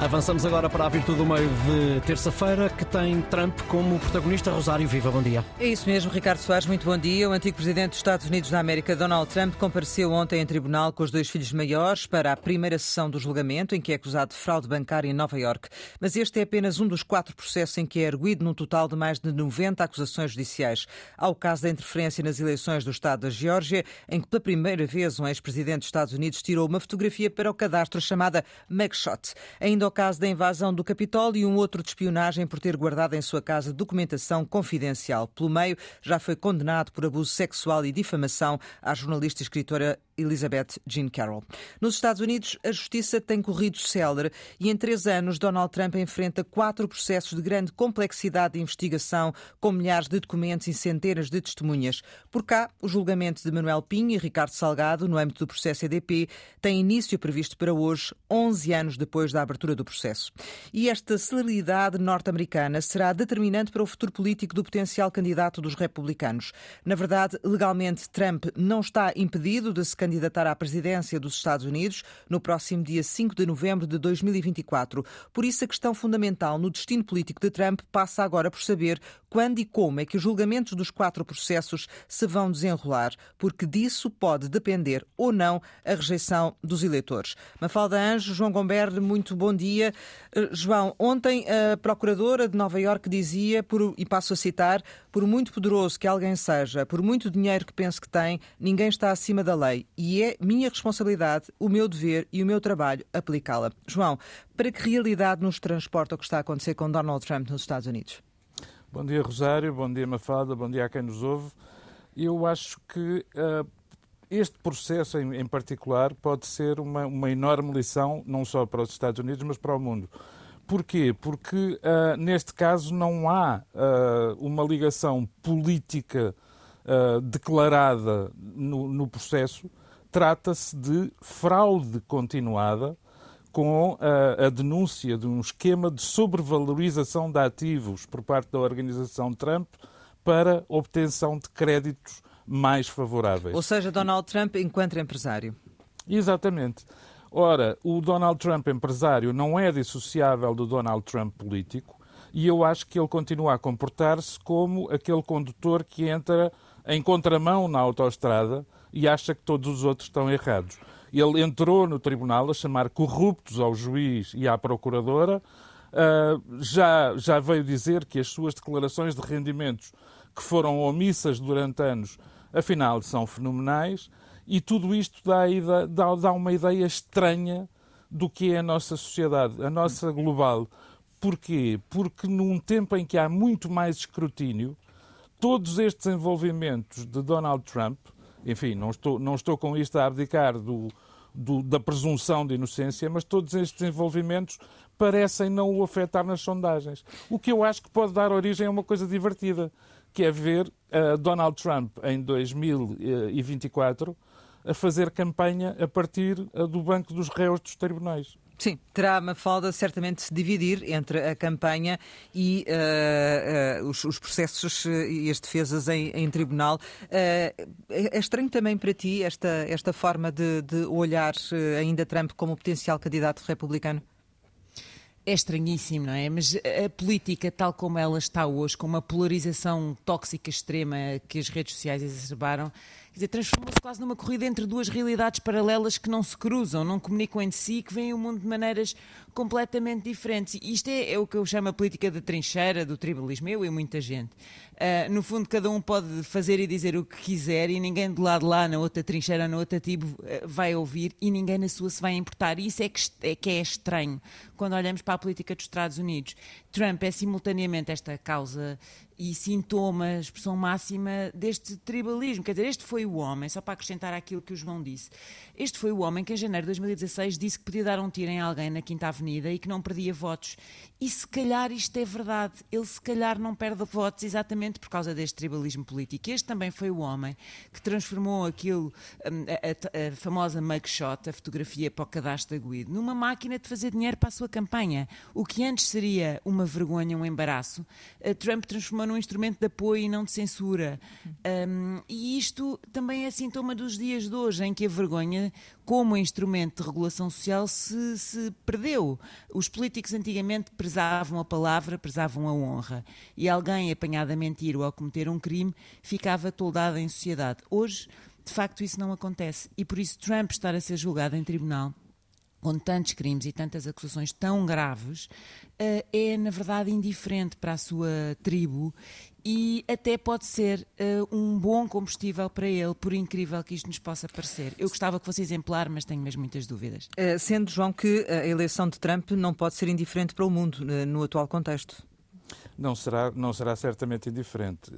Avançamos agora para a virtude do meio de terça-feira, que tem Trump como protagonista. Rosário, viva, bom dia. É isso mesmo, Ricardo Soares, muito bom dia. O antigo presidente dos Estados Unidos da América, Donald Trump, compareceu ontem em tribunal com os dois filhos maiores para a primeira sessão do julgamento, em que é acusado de fraude bancária em Nova York. Mas este é apenas um dos quatro processos em que é erguido num total de mais de 90 acusações judiciais. Há o caso da interferência nas eleições do Estado da Geórgia, em que pela primeira vez um ex-presidente dos Estados Unidos tirou uma fotografia para o cadastro chamada mugshot. Ainda o caso da invasão do Capitólio e um outro de espionagem por ter guardado em sua casa documentação confidencial. Pelo meio, já foi condenado por abuso sexual e difamação à jornalista e escritora Elizabeth Jean Carroll. Nos Estados Unidos, a justiça tem corrido célere e em três anos Donald Trump enfrenta quatro processos de grande complexidade de investigação, com milhares de documentos e centenas de testemunhas. Por cá, o julgamento de Manuel Pinho e Ricardo Salgado, no âmbito do processo EDP, tem início previsto para hoje, 11 anos depois da abertura do processo. E esta celeridade norte-americana será determinante para o futuro político do potencial candidato dos republicanos. Na verdade, legalmente, Trump não está impedido de se candidatar candidatar à presidência dos Estados Unidos no próximo dia 5 de novembro de 2024. Por isso, a questão fundamental no destino político de Trump passa agora por saber quando e como é que os julgamentos dos quatro processos se vão desenrolar, porque disso pode depender ou não a rejeição dos eleitores. Mafalda Anjo, João Gomberre, muito bom dia. Eh, João, ontem a Procuradora de Nova Iorque dizia, por, e passo a citar, por muito poderoso que alguém seja, por muito dinheiro que pense que tem, ninguém está acima da lei e é minha responsabilidade, o meu dever e o meu trabalho aplicá-la. João, para que realidade nos transporta o que está a acontecer com Donald Trump nos Estados Unidos? Bom dia, Rosário. Bom dia, Mafalda. Bom dia a quem nos ouve. Eu acho que uh, este processo, em, em, particular, pode ser uma, uma, enorme lição, não só para os Estados Unidos, mas para o mundo. Porquê? Porque, uh, neste caso, não há uh, uma ligação política declarada no, no processo. Trata-se de fraude continuada com a, a, denúncia de um esquema de sobrevalorização de ativos por parte da organização Trump para obtenção de créditos mais favoráveis. Ou seja, Donald Trump enquanto empresário. Exatamente. Ora, o Donald Trump empresário não é dissociável do Donald Trump político e eu acho que ele continua a comportar-se como aquele condutor que entra em contramão na autoestrada e acha que todos os outros estão errados. Ele entrou no tribunal a chamar corruptos ao juiz e à procuradora. Uh, já, já veio dizer que as suas declarações de rendimentos, que foram omissas durante anos, afinal são fenomenais. E tudo isto dá, dá, dá uma ideia estranha do que é a nossa sociedade, a nossa global. Porquê? Porque num tempo em que há muito mais escrutínio, todos estes envolvimentos de Donald Trump enfim, não estou, não estou com isto a abdicar do, do, da presunção de inocência, mas todos estes envolvimentos parecem não o afetar nas sondagens. O que eu acho que pode dar origem a uma coisa divertida, que é ver uh, Donald Trump em 2024 a fazer campanha a partir uh, do banco dos réus dos tribunais. Sim, terá uma falda certamente se dividir entre a campanha e uh, uh, os, os, processos e as defesas em, em tribunal. Uh, é estranho também para ti esta, esta forma de, de olhar ainda Trump como potencial candidato republicano? É estranhíssimo, não é? Mas a política, tal como ela está hoje, com uma polarização tóxica extrema que as redes sociais exacerbaram, Quer dizer, transformou-se quase numa corrida entre duas realidades paralelas que não se cruzam, não comunicam entre si, que veem o mundo de maneiras completamente diferentes. E isto é, é o que eu chamo a política da trincheira, do tribalismo, eu e muita gente. Uh, no fundo, cada um pode fazer e dizer o que quiser e ninguém do lado lá, na outra trincheira, na outra tribo, uh, vai ouvir e ninguém na sua se vai importar. E isso é que, é que é estranho quando olhamos para a política dos Estados Unidos. Trump é simultaneamente esta causa e sintoma, expressão máxima deste tribalismo. Quer dizer, este foi o homem, só para acrescentar aquilo que o João disse, este foi o homem que em janeiro de 2016 disse que podia dar um tiro em alguém na Quinta Avenida e que não perdia votos. E se calhar isto é verdade. Ele se calhar não perde votos exatamente por causa deste tribalismo político. Este também foi o homem que transformou aquilo, hum, a, a, a famosa mugshot, a fotografia para o cadastro da numa máquina de fazer dinheiro para a sua campanha. O que antes seria uma vergonha, um embaraço, Trump transformou num instrumento de apoio e não de censura. Um, e isto também é sintoma dos dias de hoje, em que a vergonha, como instrumento de regulação social, se, se perdeu. Os políticos antigamente prezavam a palavra, prezavam a honra. E alguém apanhado a mentir ou a cometer um crime ficava toldado em sociedade. Hoje, de facto, isso não acontece. E por isso, Trump estar a ser julgado em tribunal com tantos crimes e tantas acusações tão graves, uh, é, na verdade, indiferente para a sua tribo e até pode ser uh, um bom combustível para ele, por incrível que isto nos possa parecer. Eu gostava que fosse exemplar, mas tenho mesmo muitas dúvidas. Uh, sendo, João, que a eleição de Trump não pode ser indiferente para o mundo no atual contexto. Não será, não será certamente indiferente.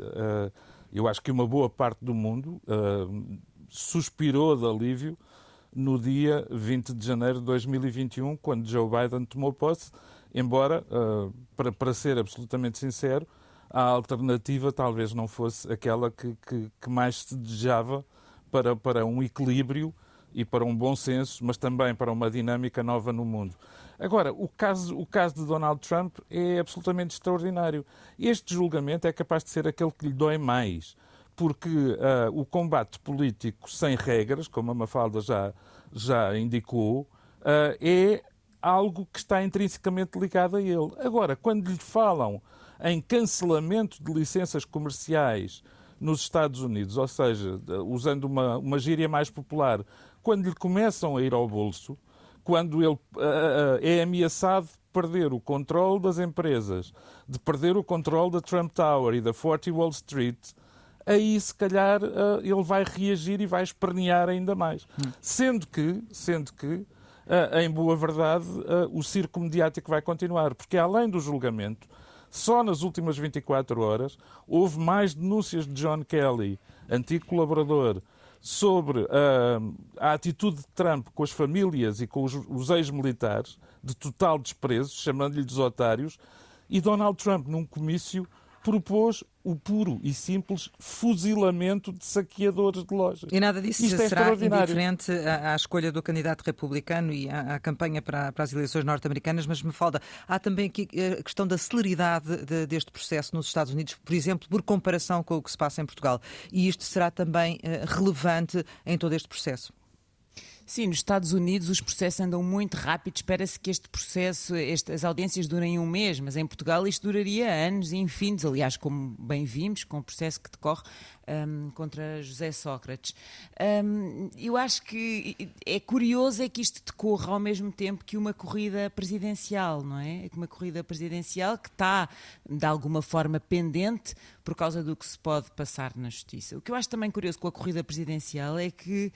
eu acho que uma boa parte do mundo suspirou de alívio no dia 20 de janeiro de 2021, quando Joe Biden tomou posse, embora, uh, para, para ser absolutamente sincero, a alternativa talvez não fosse aquela que, que, que, mais se desejava para, para um equilíbrio e para um bom senso, mas também para uma dinâmica nova no mundo. Agora, o caso, o caso de Donald Trump é absolutamente extraordinário. Este julgamento é capaz de ser aquele que lhe dói mais porque uh, o combate político sem regras, como a Mafalda já, já indicou, uh, é algo que está intrinsecamente ligado a ele. Agora, quando lhe falam em cancelamento de licenças comerciais nos Estados Unidos, ou seja, usando uma, uma gíria mais popular, quando lhe começam a ir ao bolso, quando ele uh, é ameaçado de perder o controle das empresas, de perder o controle da Trump Tower e da 40 Wall Street, aí se calhar uh, ele vai reagir e vai espernear ainda mais. Hum. Sendo que, sendo que uh, em boa verdade, uh, o circo mediático vai continuar, porque além do julgamento, só nas últimas 24 horas houve mais denúncias de John Kelly, antigo colaborador, sobre a atitude de Trump com as famílias e com os, os ex-militares, de total desprezo, chamando-lhes otários, e Donald Trump, num comício, propôs o puro e simples fuzilamento de saqueadores de lojas. E nada disso Isto é será indiferente à, à, escolha do candidato republicano e à, à campanha para, para, as eleições norte-americanas, mas me falta. Há também aqui eh, a questão da celeridade de, deste processo nos Estados Unidos, por exemplo, por comparação com o que se passa em Portugal. E isto será também uh, relevante em todo este processo. Sim, nos Estados Unidos os processos andam muito rápido. Espera-se que este processo, este, as audiências durem um mês, mas em Portugal isto duraria anos e infinitos. Aliás, como bem vimos, com o processo que decorre um, contra José Sócrates. Um, eu acho que é curioso é que isto decorra ao mesmo tempo que uma corrida presidencial, não é? Uma corrida presidencial que está, de alguma forma, pendente por causa do que se pode passar na justiça. O que eu acho também curioso com a corrida presidencial é que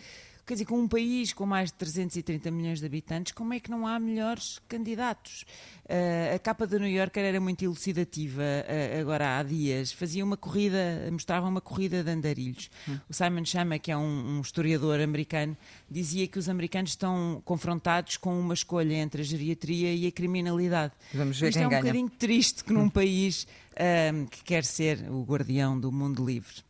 Quer dizer, com um país com mais de 330 milhões de habitantes, como é que não há melhores candidatos? Uh, a capa do New Yorker era muito elucidativa uh, agora há dias. Fazia uma corrida, mostrava uma corrida de andarilhos. Hum. O Simon Chama, que é um, um, historiador americano, dizia que os americanos estão confrontados com uma escolha entre a geriatria e a criminalidade. Vamos ver Isto é um ganha. bocadinho triste que num país uh, que quer ser o guardião do mundo livre.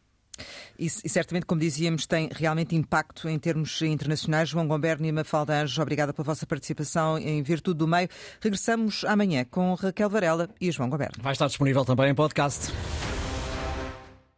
E, e, certamente, como dizíamos, tem realmente impacto em termos internacionais. João Gomberno e Mafalda Anjos, obrigada pela vossa participação em Virtude do Meio. Regressamos amanhã com Raquel Varela e João Gomberno. Vai estar disponível também em podcast.